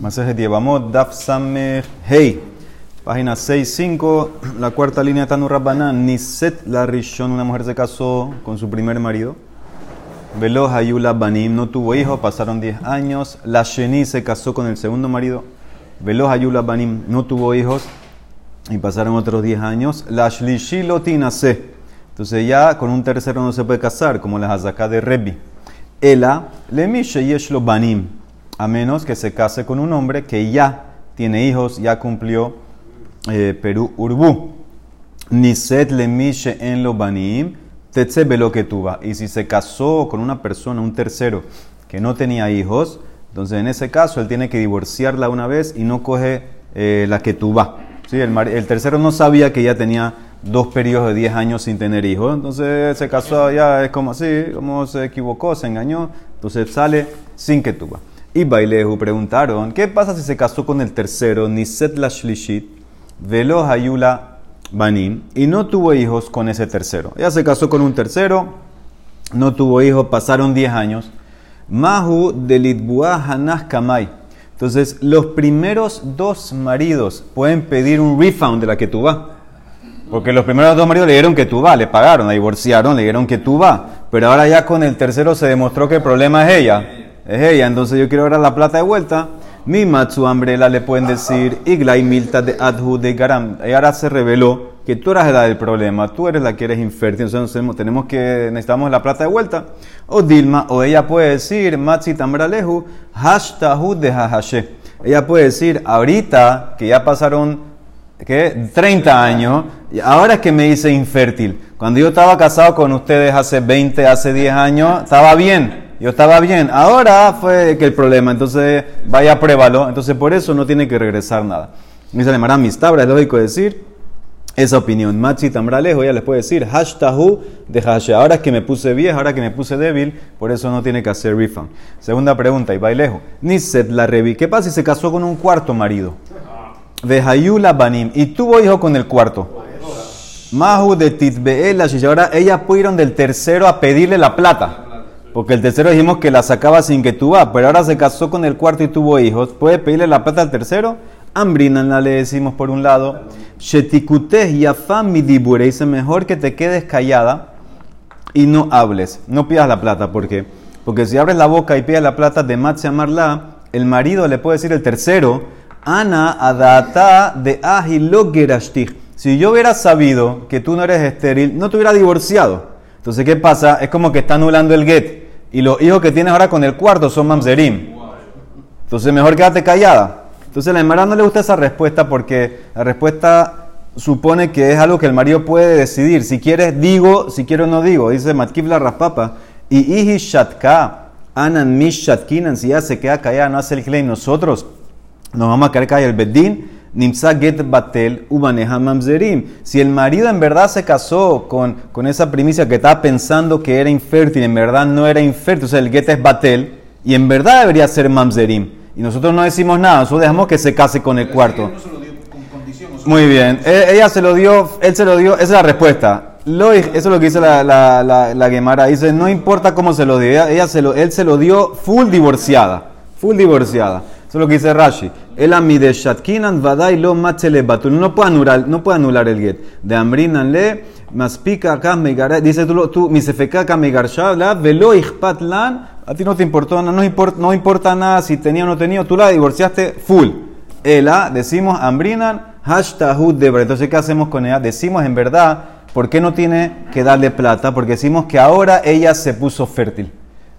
Masejet Yevamot, Daf Sameh Hey, página 6.5, la cuarta línea Tanu Rabbanan, Niset la Rishon, una mujer se casó con su primer marido. Velo Hayula Banim, no tuvo hijos, pasaron 10 años. La Sheni se casó con el segundo marido. Velo Hayula Banim, no tuvo hijos y pasaron otros 10 años. La Shlishi Lotinase, entonces ya con un tercero no se puede casar, como la Hazaká de Rebi. Ela, Lemishe Yeshlo Banim a menos que se case con un hombre que ya tiene hijos, ya cumplió eh, Perú Urbú. Niset le mishe en lo banim, lo que tuva. Y si se casó con una persona, un tercero, que no tenía hijos, entonces en ese caso él tiene que divorciarla una vez y no coge eh, la que. ¿Sí? El, el, tercero no sabía que ya tenía dos periodos de 10 años sin tener hijos, entonces se casó ya, es como así, como se equivocó, se engañó, entonces sale sin que. Y Bailehu preguntaron, ¿qué pasa si se casó con el tercero, Niset la Shlishit, Velo Hayula Banim, y no tuvo hijos con ese tercero? Ella se casó con un tercero, no tuvo hijos, pasaron 10 años. Mahu delitbua hanas kamai. Entonces, los primeros dos maridos pueden pedir un refund de la que tú vas. Porque los primeros dos maridos le dieron que tú vas, le pagaron, la divorciaron, le dieron que tú vas. Pero ahora ya con el tercero se demostró que el problema es ella es ella, entonces yo quiero ahora la plata de vuelta. Mi Matsu Umbrella le pueden decir, Iglai Milta de Adhu de Garam. Y ahora se reveló que tú eras la del problema, tú eres la que eres infértil, entonces tenemos que, necesitamos la plata de vuelta. O Dilma, o ella puede decir, Matsi Tambralehu, Hashtahu de Hahashe. Ella puede decir, ahorita que ya pasaron ¿qué? 30 años, ahora es que me dice infértil. Cuando yo estaba casado con ustedes hace 20, hace 10 años, estaba bien yo estaba bien, ahora fue que el problema, entonces vaya, pruébalo, entonces por eso no tiene que regresar nada. Dice Alemara Mistabra, es lógico decir esa opinión. Machi Tambralejo, ella les puede decir, hashtahu de hashe, ahora que me puse vieja, ahora que me puse débil, por eso no tiene que hacer refund. Segunda pregunta, y bailejo. Niset la revi, ¿qué pasa si se casó con un cuarto marido? De Hayula Banim, y tuvo hijo con el cuarto. Mahu de Titbeela, y ahora ellas pudieron del tercero a pedirle la plata. Porque el tercero dijimos que la sacaba sin que tú pero ahora se casó con el cuarto y tuvo hijos. ¿Puede pedirle la plata al tercero? Ambrina le decimos por un lado. Shetikuteh yafam midibure. Dice mejor que te quedes callada y no hables. No pidas la plata. ¿Por qué? Porque si abres la boca y pides la plata de Matse Amarla, el marido le puede decir el tercero, Ana adata de ahilo Si yo hubiera sabido que tú no eres estéril, no te hubiera divorciado. Entonces, ¿qué pasa? Es como que está anulando el get. Y los hijos que tienes ahora con el cuarto son mamzerim. Entonces, mejor quédate callada. Entonces, la hermana no le gusta esa respuesta porque la respuesta supone que es algo que el marido puede decidir. Si quieres, digo, si quiero, no digo. Dice Matkif la raspapa. Y ihi shatka, anan mish shatkinan, si ya se queda callada, no hace el claim. Nosotros nos vamos a quedar callados. El bedín Nimsa get batel ubaneja mamzerim. Si el marido en verdad se casó con, con esa primicia que estaba pensando que era infértil, en verdad no era infértil, o sea, el get es batel, y en verdad debería ser mamzerim. Y nosotros no decimos nada, nosotros dejamos que se case con el cuarto. Muy bien, e, ella se lo dio, él se lo dio, esa es la respuesta. Lo, eso es lo que dice la, la, la, la Gemara. Dice, no importa cómo se lo dio, ella se lo, él se lo dio full divorciada. Full divorciada. Eso es lo que dice Rashi. El amide shatkinan vadai lo machele batul. No puede anular, no puede anular el get. De ambrinan le maspika acá Dice tú, tú misefeka acá la velo lan. A ti no te importó, no, importa, no importa nada si tenía o no tenía. Tú la divorciaste full. Ela, decimos ambrinan hashtag debra. Entonces, ¿qué hacemos con ella? Decimos en verdad, ¿por qué no tiene que darle plata? Porque decimos que ahora ella se puso fértil.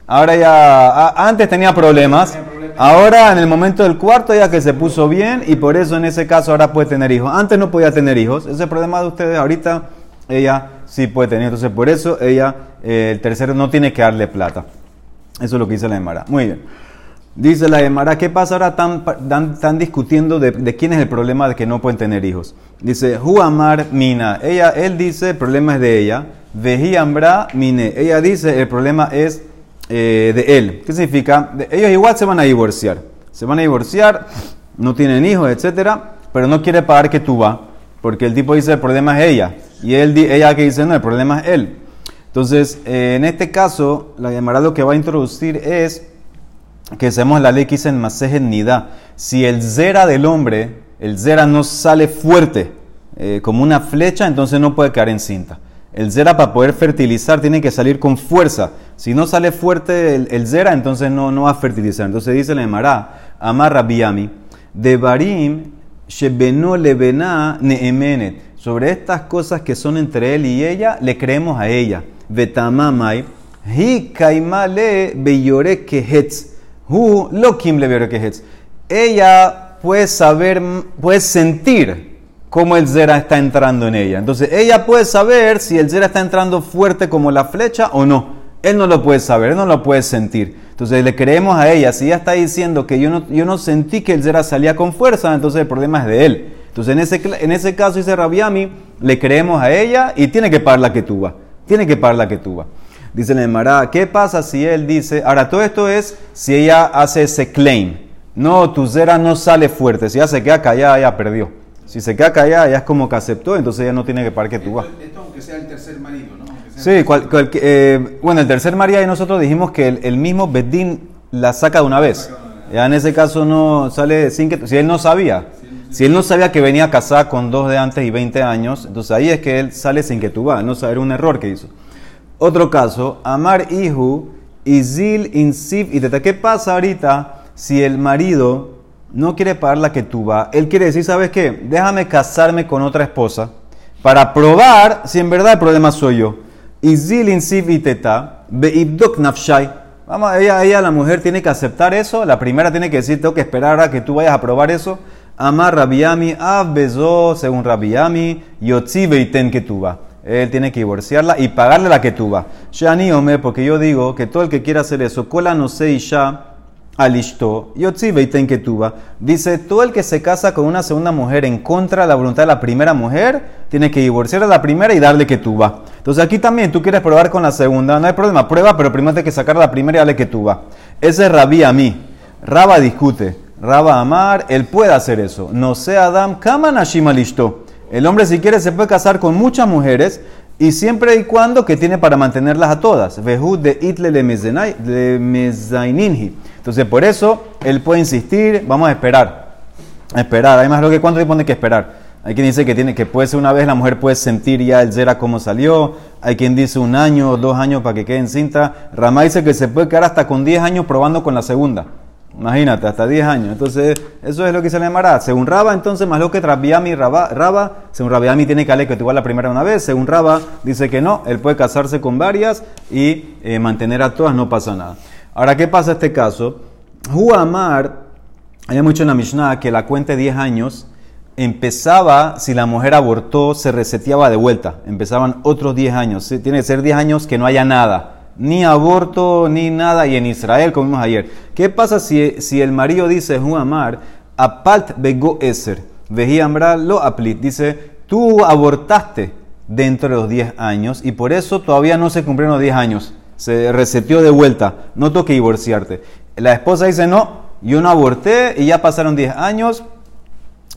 Ahora ya, antes tenía problemas. Ahora, en el momento del cuarto, ya que se puso bien y por eso en ese caso ahora puede tener hijos. Antes no podía tener hijos. Ese es el problema de ustedes. Ahorita ella sí puede tener. Entonces, por eso ella, eh, el tercero, no tiene que darle plata. Eso es lo que dice la Emara. Muy bien. Dice la Emara, ¿qué pasa ahora? Están, discutiendo de, quién es el problema de que no pueden tener hijos. Dice, Huamar Mina. Ella, él dice, el problema es de ella. Veji Ambra Mine. Ella dice, el problema es eh, de él. ¿Qué significa? ellos igual se van a divorciar. Se van a divorciar, no tienen hijos, etcétera, pero no quiere pagar que tú va, porque el tipo dice el problema es ella. Y él, ella que dice no, el problema es él. Entonces, eh, en este caso, la llamada lo que va a introducir es que hacemos la ley que dice en Masejet. Si el zera del hombre, el zera no sale fuerte, eh, como una flecha, entonces no puede caer en cinta. El zera para poder fertilizar tiene que salir con fuerza. Si no sale fuerte el, zera, entonces no, no va a fertilizar. Entonces dice la Emara, Amarra Biami, de Barim, Shebeno Lebena Neemenet. Sobre estas cosas que son entre él y ella, le creemos a ella. Vetamamai, Hi Kaimale Beyore Kehetz. Hu Lokim. Ella puede saber, puede sentir cómo el Zera está entrando en ella. Entonces ella puede saber si el Zera está entrando fuerte como la flecha o no. Él no lo puede saber, él no lo puede sentir. Entonces le creemos a ella. Si ella está diciendo que yo no, yo no sentí que el Zera salía con fuerza, entonces el problema es de él. Entonces en ese, en ese caso dice Rabiami, le creemos a ella y tiene que pagar la que tuba. Tiene que pagar la que tuba. Dice Nemara, ¿qué pasa si él dice, ahora todo esto es si ella hace ese claim. No, tu Zera no sale fuerte. Si ella se queda callada, ya perdió. Si se queda callada, ya es como que aceptó, entonces ya no tiene que pagar que tú vas. Esto aunque sea el tercer marido, ¿no? Sí, eh, bueno, el tercer marido y nosotros dijimos que el, mismo Bedín la saca de una vez. Ya en ese caso no sale sin que... Si él no sabía, si él no sabía que venía a casar con dos de antes y 20 años, entonces ahí es que él sale sin que tú vas, no era un error que hizo. Otro caso, Amar Ihu, Izil Insif y ¿Qué pasa ahorita si el marido no quiere pagar la que tú vas, él quiere decir, ¿sabes qué? Déjame casarme con otra esposa para probar si en verdad el problema soy yo. Y Vamos, ella, ella, la mujer, tiene que aceptar eso. La primera tiene que decir, tengo que esperar a que tú vayas a probar eso. Amar Rabiami, Abbezo, según Rabiami, Yotzi Beiten Ketuba. Él tiene que divorciarla y pagarle la Ketuba. Shani Ome, porque yo digo que todo el que quiera hacer eso, Kola no se ya alishto, yotzi veiten ketuba. Dice, todo el que se casa con una segunda mujer en contra de la voluntad de la primera mujer, tiene que divorciar a la primera y darle ketuba. Entonces aquí también tú quieres probar con la segunda, no hay problema, prueba, pero primero tienes que sacar a la primera y darle ketuba. Ese es Rabí a mí. Raba discute. Raba Amar, él puede hacer eso. No sé Adam, kama nashim alishto. El hombre si quiere se puede casar con muchas mujeres, y siempre y cuando que tiene para mantenerlas a todas. Vehud de itle le. Entonces, por eso, él puede insistir, vamos a esperar. A esperar. Hay más lo que cuánto tiempo tiene que esperar. Hay quien dice que tiene que puede ser una vez la mujer puede sentir ya el zera cómo salió. Hay quien dice un año o dos años para que quede en cinta. Ramá dice que se puede quedar hasta con 10 años probando con la segunda. Imagínate, hasta 10 años. Entonces, eso es lo que se le llamará. Según Raba, entonces, más lo que Rabiami Raba, Raba, según Rabiami tiene que que igual la primera una vez. Según Raba, dice que no, él puede casarse con varias y eh, mantener a todas, no pasa nada. Ahora, ¿qué pasa este caso? Huamar, hay mucho en la Mishnah que la cuenta de 10 años empezaba, si la mujer abortó, se reseteaba de vuelta. Empezaban otros 10 años. Tiene que ser 10 años que no haya nada. Ni aborto, ni nada. Y en Israel, como vimos ayer. ¿Qué pasa si, si el marido dice, Huamar, apalt bego eser, lo aplit? Dice, tú abortaste dentro de los 10 años y por eso todavía no se cumplieron los 10 años se reseteó de vuelta, no toque divorciarte. La esposa dice, no, yo no aborté y ya pasaron 10 años,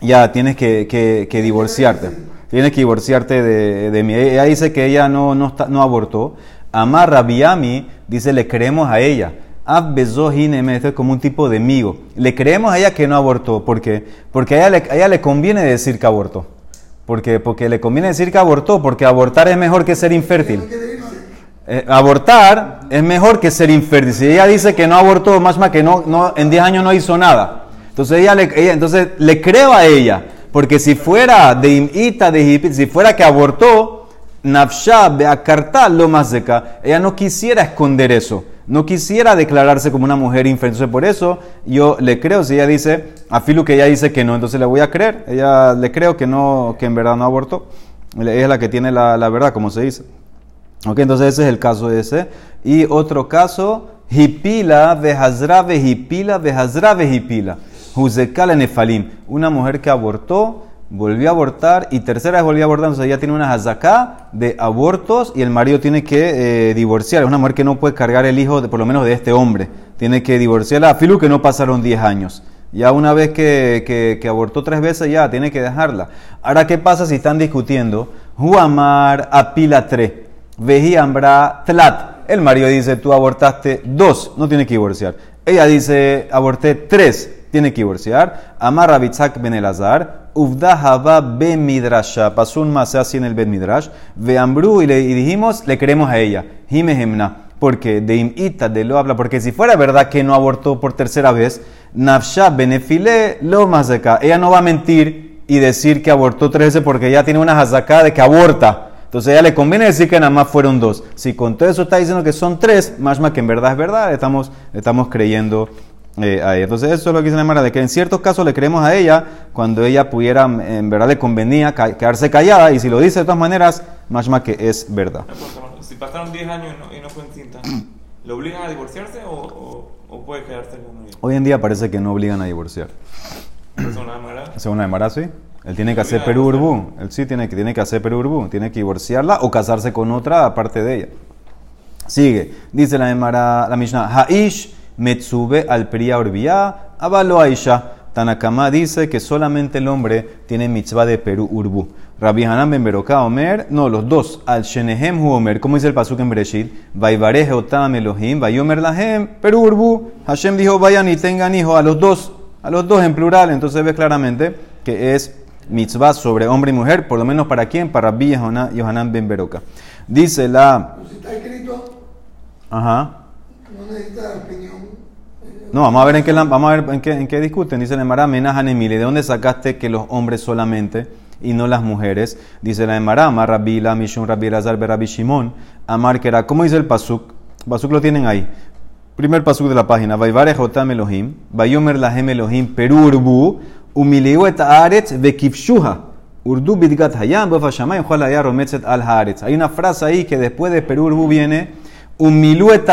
ya tienes que, divorciarte. Tienes que divorciarte de, de mí. Ella dice que ella no, no abortó. Amar Rabiami dice, le creemos a ella. esto es como un tipo de amigo. Le creemos a ella que no abortó. ¿Por qué? Porque a ella le, a ella le conviene decir que abortó. Porque, porque le conviene decir que abortó, porque abortar es mejor que ser infértil. Eh, abortar es mejor que ser infértil. Si ella dice que no abortó, más más que no, no en 10 años no hizo nada. Entonces ella, le, entonces le creo a ella, porque si fuera de imita, de si fuera que abortó, nafsha beakarta lo más seca, ella no quisiera esconder eso, no quisiera declararse como una mujer infértil. Entonces por eso yo le creo, si ella dice, a Filu que ella dice que no, entonces le voy a creer, ella le creo que no, que en verdad no abortó. Es la que tiene la, la verdad, como se dice. Ok, entonces ese es el caso ese. Y otro caso, hipila vehazra hipila vehazra hipila. Juzekal nefalim. Una mujer que abortó, volvió a abortar y tercera vez volvió a abortar. Entonces ella tiene una hazaká de abortos y el marido tiene que eh, divorciar. Es una mujer que no puede cargar el hijo, de, por lo menos de este hombre. Tiene que divorciarla a Filu que no pasaron 10 años. Ya una vez que, que, abortó tres veces, ya tiene que dejarla. Ahora, ¿qué pasa si están discutiendo? Huamar apila 3. Vejí ambra tlat. El marido dice, tú abortaste dos, no tiene que divorciar. Ella dice, aborté tres, tiene que divorciar. Amar Rabitzak ben Elazar, Uvda Haba ben Midrasha, pasó un más así en el Ben Midrash, Veambru y le y dijimos, le queremos a ella, Hime Hemna, porque de imita de lo habla, porque si fuera verdad que no abortó por tercera vez, Nafsha benefile lo más acá, ella no va a mentir y decir que abortó tres veces porque ya tiene una hazaká de que aborta. Entonces a ella le conviene decir que nada más fueron dos. Si con todo eso está diciendo que son tres, más más que en verdad es verdad, estamos, estamos creyendo eh. Entonces eso es lo que dice la Mara, de que en ciertos casos le creemos a ella cuando ella pudiera, en verdad le convenía ca- quedarse callada y si lo dice de todas maneras, más más que es verdad. Si pasaron 10 años y no, y no fue encinta, ¿le obligan a divorciarse o, o, o puede quedarse con ella? Hoy en día parece que no obligan a divorciar. Persona mala. Según la Emara, sí. Él tiene que hacer Perú Urbú. Él sí tiene que, tiene que hacer Perú Urbú. Tiene que divorciarla o casarse con otra aparte de ella. Sigue. Dice la Emara, la Mishnah. Haish metzube al priya urbia avalo aisha. Tanakama dice que solamente el hombre tiene mitzvah de Perú Urbú. Rabbi Hanan ben Beroká Omer, no, los dos. Al Shenehem hu Omer, como dice el pasuk en Bereshit. Vaivarej otam Elohim, vayomer lahem, Perú Urbú. Hashem dijo, vayan y tengan hijos a los dos. A los dos en plural. Entonces ve claramente que es mitzvah sobre hombre y mujer, por lo menos para quién, para Rabbi Yohanan ben Beroká. Dice la... Si está escrito, Ajá. No necesita opinión. No, vamos a ver en qué, vamos a ver en qué, en qué discuten. Dice la Emara, Menahanemile, ¿de dónde sacaste que los hombres solamente y no las mujeres? Dice la Emara, Amar Rabbi La, Mishun Rabbi Lazar, Rabbi Shimon, Amar que era, ¿cómo dice el pasuk? Pasuk lo tienen ahí. Primer pasuk de la página, Vaivare Jotam Elohim, Vayomer Lahem Elohim, Peru Urbu, Umiliu et Haaretz Vekifshuha. Urdu bidgat hayam, bofa shamayim, juala ya rometzet al haaretz. Hay una frase ahí que después de Perú Urbu viene, Umilu et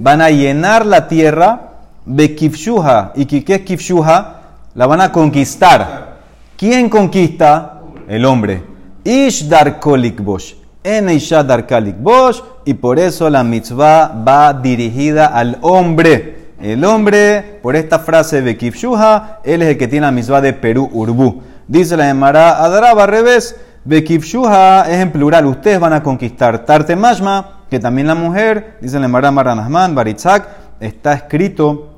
van a llenar la tierra, bekifshuha. ¿Y qué es kifshuha? La van a conquistar. ¿Quién conquista? El hombre. Ish dar kolik bosh. En isha dar kalik bosh. Y por eso la mitzvah va dirigida al hombre. El hombre, por esta frase de Kifshuha, él es el que tiene la mitzvah de Perú Urbú. Dice la Emara, Adraba al revés, Bekifshuha es en plural, ustedes van a conquistar. Tarte Mashma, que también la mujer, dice Emara Maranahman, Baritzak, está escrito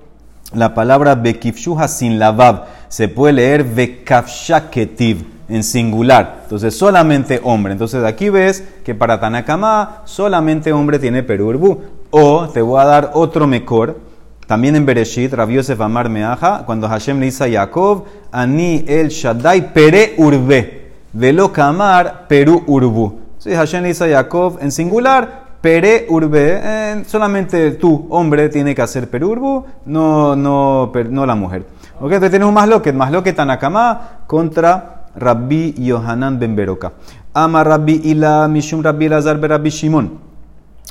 la palabra Bekifshuha sin la Vav. Se puede leer Bekafshaketiv en singular. Entonces, solamente hombre. Entonces, aquí ves que para Tanakama solamente hombre tiene Perú Urbú. O te voy a dar otro mejor. También en Bereshit, Rabbi Yosef Amar Meaja, cuando Hashem le dice a Jacob, Ani el Shaddai Pere Urbe, Velo Kamar Perú Urbu. Hashem le dice a Jacob en singular, Pere Urbe, eh, solamente tú, hombre, tiene que hacer Perú Urbu, no, no, per- no la mujer. Ok, entonces tienes un masloquet, masloquet Tanakama contra Rabbi Yohanan Ben Beroka. Ama Rabbi Ila Mishum Rabbi Lazar Rabbi Shimon.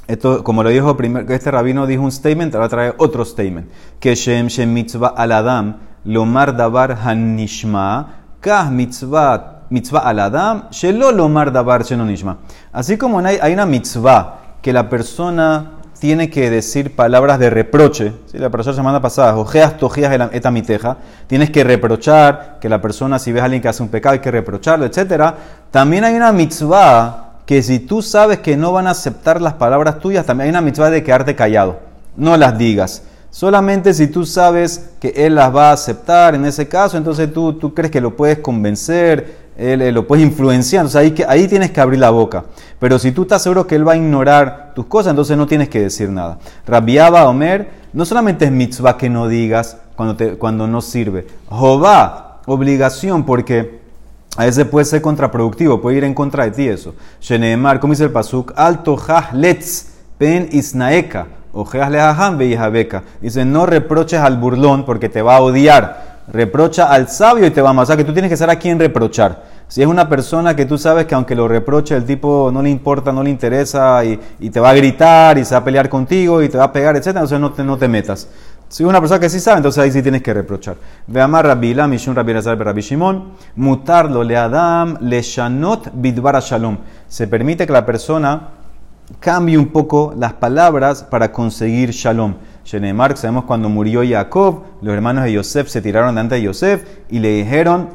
Esto, como lo dijo primero, este rabino dijo un statement, ahora trae otro statement. Que Shem Shem mitzvah al Adam, lomar davar hanishma, kah mitzvah, mitzvah al Adam, shelo lomar davar shenonishma. Así como hay, hay una mitzvah que la persona tiene que decir palabras de reproche, ¿sí? la persona semana pasada, ojeas tojeas etamiteja, tienes que reprochar que la persona, si ves a alguien que hace un pecado, hay que reprocharlo, etc. También hay una mitzvah que si tú sabes que no van a aceptar las palabras tuyas, también hay una mitzvah de quedarte callado. No las digas. Solamente si tú sabes que él las va a aceptar en ese caso, entonces tú, tú crees que lo puedes convencer, él, lo puedes influenciar. Entonces ahí, ahí tienes que abrir la boca. Pero si tú estás seguro que él va a ignorar tus cosas, entonces no tienes que decir nada. Rabiaba Omer, no solamente es mitzvah que no digas cuando, te, cuando no sirve. Jobá, obligación, porque a veces puede ser contraproductivo, puede ir en contra de ti eso. Sheneemar, como dice el pasuk, alto letz pen isnaeka, ojeas lehaham beijabeca. Dice, no reproches al burlón porque te va a odiar. Reprocha al sabio y te va a amar. O sea que tú tienes que saber a quién reprochar. Si es una persona que tú sabes que aunque lo reproche, el tipo no le importa, no le interesa y, y te va a gritar y se va a pelear contigo y te va a pegar, etc., entonces no te, no te metas. Si es una persona que sí sabe, entonces ahí sí tienes que reprochar. Veamar Rabila, Mishun Rabbi Rabbi Shimon, mutarlo le Adam, le Shanot bidbar shalom. Se permite que la persona cambie un poco las palabras para conseguir shalom. Shenemar, sabemos cuando murió Jacob, los hermanos de Yosef se tiraron delante de Yosef y le dijeron,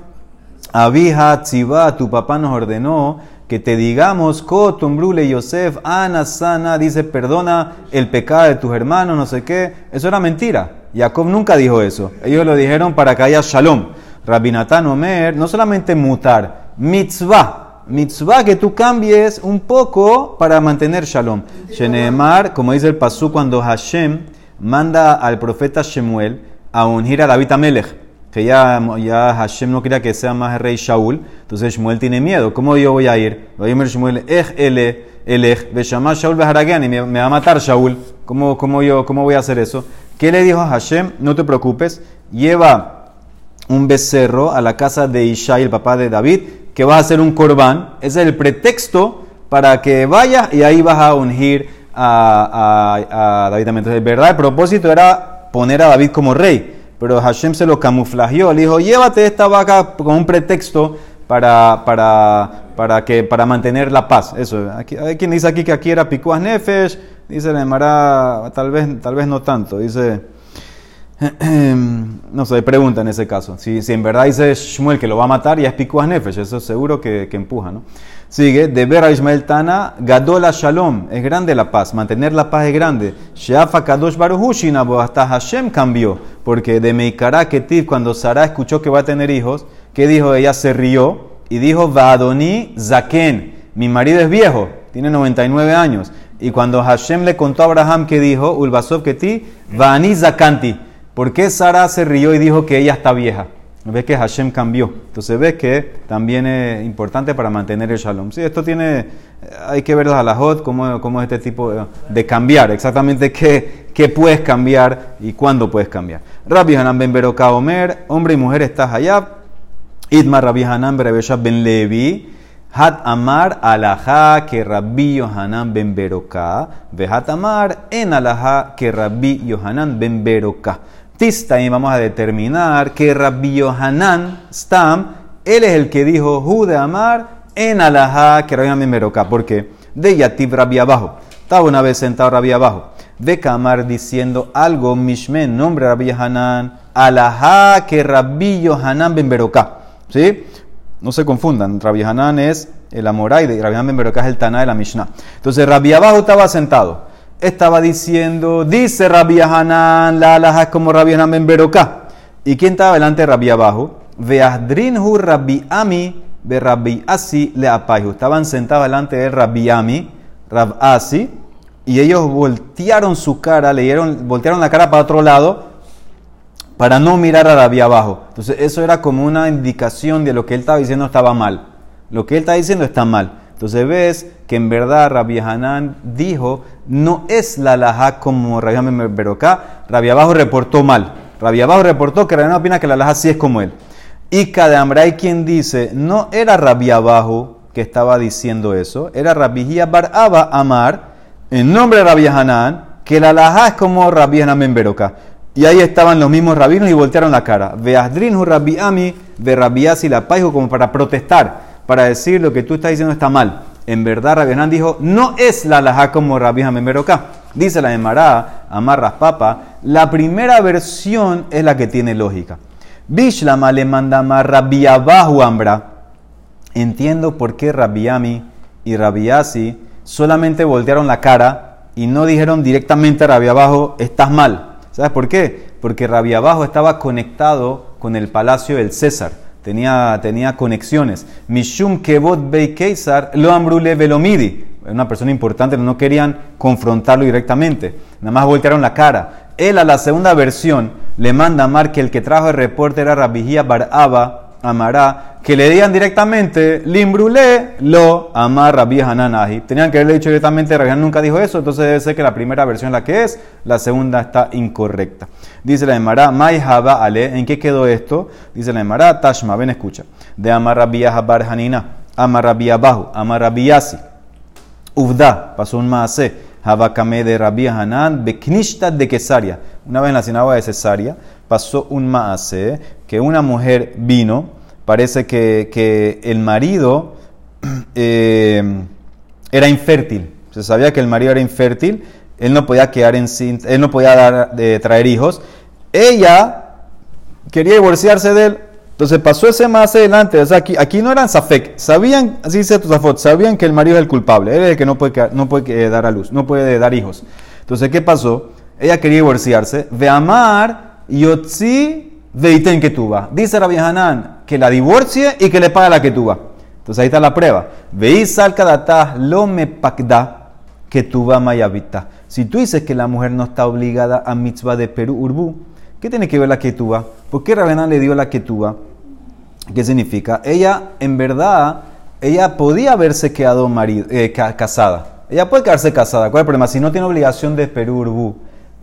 Abija Tziba, tu papá nos ordenó que te digamos, Kotum, Brule, Yosef, Ana, Sana, dice, perdona el pecado de tus hermanos, no sé qué. Eso era mentira. Jacob nunca dijo eso. Ellos lo dijeron para que haya shalom. Rabinatán Omer, no solamente mutar, mitzvah. Mitzvah que tú cambies un poco para mantener shalom. Shenemar, como dice el pasú, cuando Hashem manda al profeta Shemuel a ungir a David Amelech que ya, ya Hashem no quería que sea más rey Shaul, entonces Shmuel tiene miedo. ¿Cómo yo voy a ir? Voy a ir Shmuel, Ej ele, elej, llamar Shaul me, me, va a matar Shaul. ¿Cómo, cómo, yo, ¿Cómo voy a hacer eso? ¿Qué le dijo a Hashem? No te preocupes, lleva un becerro a la casa de Ishai, el papá de David, que va a hacer un corbán. Ese es el pretexto para que vaya y ahí vas a ungir a, a, a David. Entonces, verdad, el propósito era poner a David como rey pero Hashem se lo camuflajeó. Le dijo, llévate esta vaca con un pretexto para, para, para, que, para mantener la paz. Eso. Aquí, hay quien dice aquí que aquí era Picuas Nefesh. Dice la tal vez, tal vez no tanto. Dice, no sé, pregunta en ese caso. Si, en verdad dice Shmuel que lo va a matar, ya es Picuas Nefesh. Eso seguro que, que empuja, ¿no? Sigue, de ver a Ismael Tana, Gadola Shalom, es grande la paz, mantener la paz es grande. Sheafa Kadosh Baruhushinabo, hasta Hashem cambió, porque de Meikara Ketiv, cuando Sara escuchó que va a tener hijos, ¿qué dijo? Ella se rió y dijo, Vadoni Zaken, mi marido es viejo, tiene 99 años. Y cuando Hashem le contó a Abraham que dijo, Ulbasov Keti, Vani Zakanti, ¿por qué Sara se rió y dijo que ella está vieja? Ves que Hashem cambió. Entonces ves que también es importante para mantener el shalom. Sí, esto tiene, hay que ver las alajot, cómo, cómo es este tipo de, cambiar, exactamente qué, qué, puedes cambiar y cuándo puedes cambiar. Rabbi Hanan ben Beroka Omer, hombre y mujer estás allá. Idmar Rabbi Hanan ben Levi. Hat Amar alaha que Rabbi Yohanan ben Beroka. Vehat Amar en alaha que Rabbi Yohanan ben Beroka. Tista y vamos a determinar que Rabbi Yohanan Stam, él es el que dijo Jude Amar en Alajá que Rabbi Yohanan Meroka. ¿Por qué? De Yatib Rabbi abajo. Estaba una vez sentado Rabbi abajo. De Kamar diciendo algo, Mishmen, nombre Rabbi Yohanan, Alajá que Rabbi Yohanan ben Beroka. ¿Sí? No se confundan, Rabbi Yohanan es el Amorai y Rabbi Yohanan ben es el Taná de la Mishnah. Entonces Rabbi abajo estaba sentado estaba diciendo, dice Rabbi Hanan, la alaja es como Rabbi Hanan ben Beroká. ¿Y quién estaba delante de Rabbi abajo? Rabbi Ami, ve Rabbi Asi le. Estaban sentados delante de Rabbi Ami, Rab Asi, y ellos voltearon su cara, leyeron, voltearon la cara para otro lado para no mirar a Rabbi abajo. Entonces eso era como una indicación de lo que él estaba diciendo estaba mal. Lo que él está diciendo está mal. Entonces ves que en verdad Rabbi Hanan dijo, no es la laja como Rabbi Hanan Beroká, Rabbi Abajo reportó mal. Rabbi Abajo reportó que Rabbi Hanan opina que la laja sí es como él. Y cada hay quien dice, no era Rabbi Abajo que estaba diciendo eso, era Rabbi Bar Abba Amar, en nombre de Rabbi Hanan, que la laja es como Rabbi Hanan Beroká. Y ahí estaban los mismos rabinos y voltearon la cara. Veasdrin Rabbi Ami, de Rabbi la como para protestar para decir lo que tú estás diciendo está mal. En verdad, Rabbi dijo, no es la laja como Rabbi Memeroka. Dice la Emara, amarras papa, la primera versión es la que tiene lógica. Bishlama le manda a Rabbi Abahu Ambra. Entiendo por qué Rabbi y Rabbi Asi solamente voltearon la cara y no dijeron directamente a Rabbi Abajo, estás mal. ¿Sabes por qué? Porque Rabbi Abajo estaba conectado con el palacio del César tenía, tenía conexiones. Mishum Kebot Bey Keisar lo ambrule velomidi. Una persona importante, no querían confrontarlo directamente. Nada más voltearon la cara. Él a la segunda versión le manda a Mar que el que trajo el reporte era Rabijía Baraba Amará, que le digan directamente, Limbrulé lo amar Rabbi Hananahi. Tenían que haberle dicho directamente, Rabbi nunca dijo eso, entonces debe ser que la primera versión la que es, la segunda está incorrecta. Dice la Emara, Mai Haba Ale, ¿en qué quedó esto? Dice la Emara, Tashma, ven escucha. De Amar Rabbi Habar Hanina, Amar Rabbi Abahu, Amar Rabbi Yasi. Uvda, pasó un maase. Habakame de Rabbi Hanan, Beknishta de Kesaria. Una vez en la sinagoga de Cesaria pasó un maase que una mujer vino parece que, el marido eh, era infértil. Se sabía que el marido era infértil, él no podía quedar en él no podía dar, traer hijos. Ella quería divorciarse de él, Entonces pasó ese más adelante. O aquí, aquí no eran Safek. Sabían, así dice Tosafot, sabían que el marido es el culpable. Él es el que no puede, no puede eh, dar a luz, no puede dar hijos. Entonces, ¿qué pasó? Ella quería divorciarse. Ve amar, yotzi, veiten que tuva. Dice Rabbi Hanan que la divorcie y que le pague la que tuva. Entonces ahí está la prueba. Veis al lo me pakda que tuva mayavita. Si tú dices que la mujer no está obligada a mitzvah de Perú Urbu, ¿qué tiene que ver la ketubá? ¿Por qué Rabbi Hanan le dio la ketubá? ¿Qué significa? Ella, en verdad, ella podía haberse quedado eh, ca- casada. Ella puede quedarse casada. ¿Cuál es el problema? Si no tiene obligación de Perú Urbu.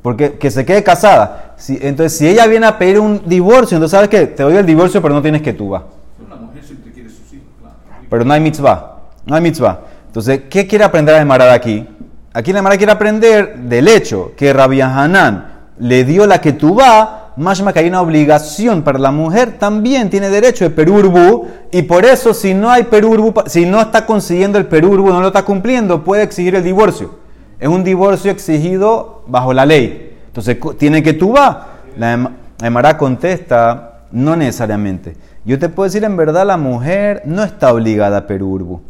Porque que se quede casada. Si, entonces, si ella viene a pedir un divorcio, entonces, ¿sabes qué? Te doy el divorcio, pero no tienes que tuba. La mujer siempre quiere sus hijos, claro. Pero no hay mitzvah. No hay mitzvah. Entonces, ¿qué quiere aprender a Emara de aquí? Aquí la quiere aprender del hecho que Rabbi Hanan le dio la que tú va, más que hay una obligación para la mujer, también tiene derecho de perurbu, y por eso si no hay perurbu, si no está consiguiendo el perurbu, no lo está cumpliendo, puede exigir el divorcio. Es un divorcio exigido bajo la ley. Entonces, tiene que tú va. La Em- Emara contesta, no necesariamente. Yo te puedo decir, en verdad, la mujer no está obligada a perurbu.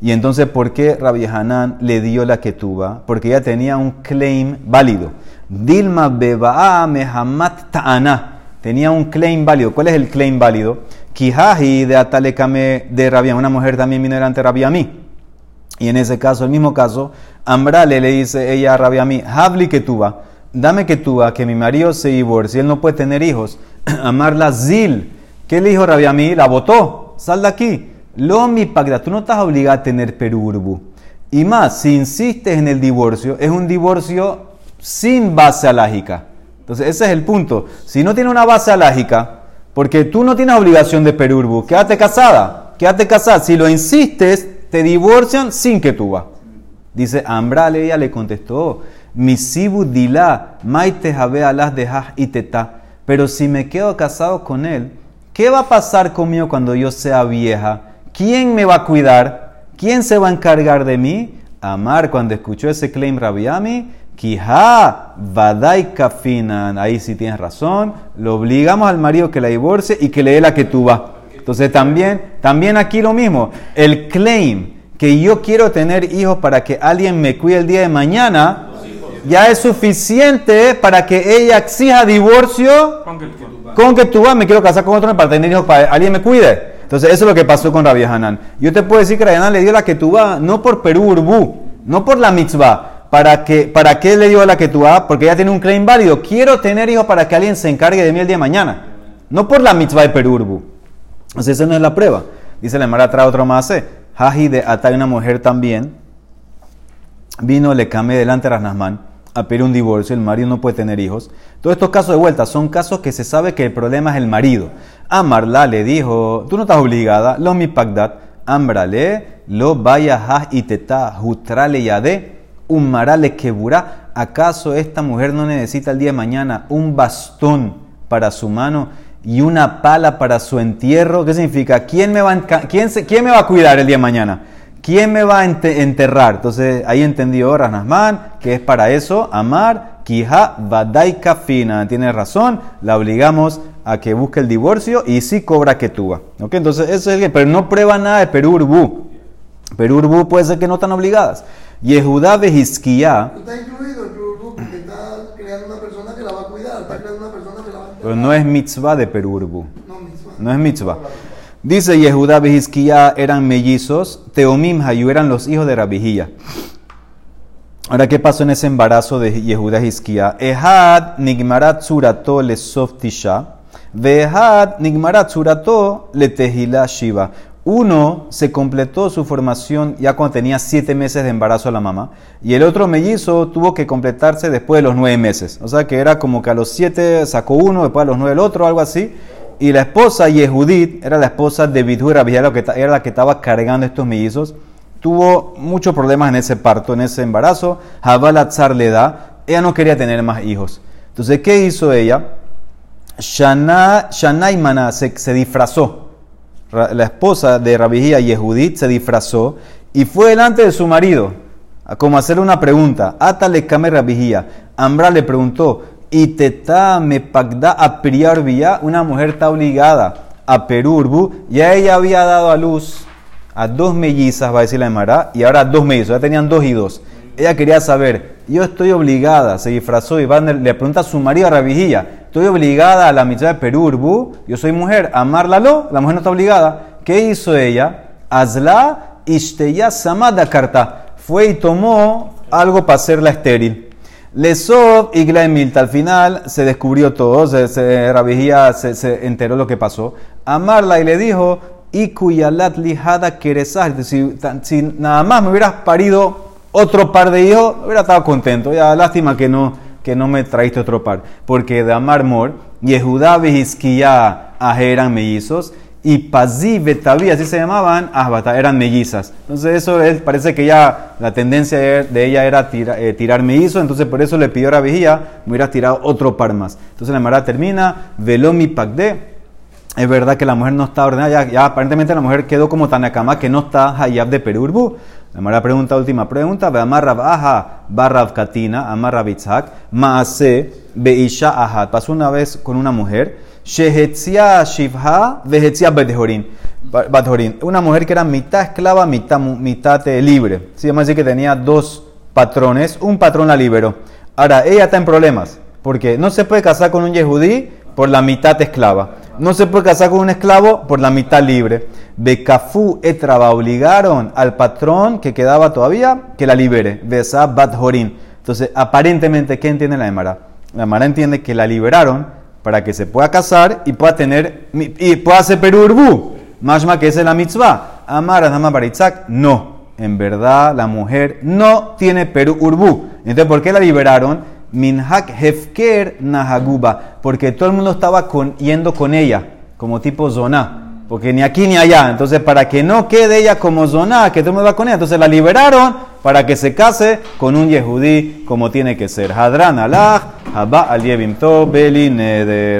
Y entonces, ¿por qué Rabbi Hanan le dio la ketuba? Porque ella tenía un claim válido. Dilma beba'a mehamat ta'ana. Tenía un claim válido. ¿Cuál es el claim válido? Kihaji de Atalekame de Rabia. Una mujer también vino delante de Rabia mí. Y en ese caso, el mismo caso, Ambrale le dice ella a Rabia mí, Habli ketuba. Dame ketuba, que mi marido se divorcie, él no puede tener hijos. Amarla zil. ¿Qué le dijo Rabia mí? La votó. Sal de aquí. Lo mi pagda, tú no estás obligada a tener perurbu. Y más, si insistes en el divorcio, es un divorcio sin base alágica. Entonces, ese es el punto. Si no tiene una base alágica, porque tú no tienes obligación de perurbu, quédate casada. Quédate casada. Si lo insistes, te divorcian sin que tú vas. Dice, Ambrale, ella le contestó, Misibu dilá, maite jabe alas. Pero si me quedo casado con él, ¿qué va a pasar conmigo cuando yo sea vieja? ¿Quién me va a cuidar? ¿Quién se va a encargar de mí? Amar, cuando escuchó ese claim Rabiami, Kija, Vadai Kafinan. Ahí sí tienes razón. Lo obligamos al marido que la divorcie y que le dé la que tú vas. Entonces también, también aquí lo mismo. El claim que yo quiero tener hijos para que alguien me cuide el día de mañana, ya es suficiente para que ella exija divorcio Con que con tú vas, me quiero casar con otro para tener hijos, para que alguien me cuide. Entonces, eso es lo que pasó con Rabbi Hanan. Yo te puedo decir que Rabbi Hanan le dio la que tú vas, no por Perú Urbú, no por la mitzvah. ¿Para, que, ¿Para qué le dio la que tú vas? Porque ella tiene un claim válido. Quiero tener hijos para que alguien se encargue de mí el día de mañana. No por la mitzvah de Perú Urbú. Entonces, esa no es la prueba. Dice la Mara, trae otro más. eh. Haji de Atay, una mujer también, vino, le camé delante a Rasnasman a pedir un divorcio, el marido no puede tener hijos. Todos estos casos de vuelta son casos que se sabe que el problema es el marido. Amarla le dijo, tú no estás obligada, lo mi pagdat, ambrale, lo vaya y teta, jutrale yade, umarale queburá. ¿Acaso esta mujer no necesita el día de mañana un bastón para su mano y una pala para su entierro? ¿Qué significa? ¿Quién me va a, quién se- quién me va a cuidar el día de mañana? ¿Quién me va a ente- enterrar? Entonces ahí entendió Rasnasman que es para eso amar, kija, vadai kafina. Tiene razón, la obligamos a que busque el divorcio y sí cobra que tuba. ¿Ok? Entonces eso es pero no prueba nada de Perurbu. Perurbu puede ser que no están obligadas. Yehuda Bejizquía, Está incluido el producto porque está creando una persona que la va a cuidar, está creando una persona que la va a pero no es mitzvah de Perurbu. No, es mitzvah. Dice Yehuda Bejizquía eran mellizos, Teomim Hayu eran los hijos de Rabijía. Ahora, ¿qué pasó en ese embarazo de Yehuda Hizquía? Ehad nigmarat surato le softisha, vehad nigmarat surato le tehila shiva. Uno se completó su formación ya cuando tenía siete meses de embarazo a la mamá, y el otro mellizo tuvo que completarse después de los nueve meses. O sea que era como que a los siete sacó uno, después a los nueve el otro, algo así. Y la esposa Yehudit era la esposa de Bidhu era la que estaba cargando estos mellizos tuvo muchos problemas en ese parto, en ese embarazo. Jabalatzar le da, ella no quería tener más hijos. Entonces, ¿qué hizo ella? Shana, Shanaimana se, se disfrazó. La esposa de Rabijía Yehudit se disfrazó y fue delante de su marido a como hacerle una pregunta. Atale kame Rabijía. Ambra le preguntó, ¿y teta me pagda a? Una mujer está obligada a Perurbu, ya ella había dado a luz a dos mellizas, va a decir la Emara, y ahora dos mellizos, ya tenían dos y dos. Ella quería saber, yo estoy obligada, se disfrazó y va, le pregunta a su marido a Rabijilla, estoy obligada a la mitad de Perurbu, yo soy mujer, amarla la mujer no está obligada. ¿Qué hizo ella? Azla ishteya samada karta. Fue y tomó algo para hacerla estéril. Lesov y Milta. Al final se descubrió todo. Se, se, Rabijía se, se enteró lo que pasó. Amarla y le dijo: Y cuyalat lijada Si, si nada más me hubieras parido otro par de hijos, hubiera estado contento. Ya, lástima que no, que no me traíste otro par. Porque de Amar Mor, Yehudá Vizquía eran mellizos y Pazí Betaví, así se llamaban, Ahbata, eran mellizas. Entonces eso es, parece que ya la tendencia de ella era eh, tirar mellizos, entonces por eso le pidió a la vigía, me hubiera tirado otro par más. Entonces la Mara termina, Velomi Pagde, es verdad que la mujer no está ordenada, ya, aparentemente la mujer quedó como Tanakama, que no está Hayab de Perurbu. La pregunta, última pregunta, ve Amarrab Aja, Barrab Katina, Amarrab Itzhak, Maase, Beisha Ahad. Pasó una vez con una mujer, Shehetzia Shivha, Vehetzia Badhorin. Una mujer que era mitad esclava, mitad, mitad eh, libre. Sí, vamos a que tenía dos patrones, un patrón la liberó. Ahora, ella está en problemas, porque no se puede casar con un yehudí por la mitad esclava. No se puede casar con un esclavo por la mitad libre. Bekafú etraba obligaron al patrón que quedaba todavía que la libere. Besa Badhorin. Entonces, aparentemente, ¿qué entiende la Emara? La Emara entiende que la liberaron para que se pueda casar y pueda tener y pueda hacer perurbu. Mashma que es la mitzvah. Amar a Baritzak, no. En verdad, la mujer no tiene perurbu. Entonces, ¿por qué la liberaron? Minhak hefker nahaguba. Porque todo el mundo estaba yendo con ella, como tipo zona. Porque ni aquí ni allá. Entonces, para que no quede ella como zona, que todo el mundo va con ella. Entonces la liberaron para que se case con un yehudí como tiene que ser. Hadran Allah, Haba al Yevim Belineder.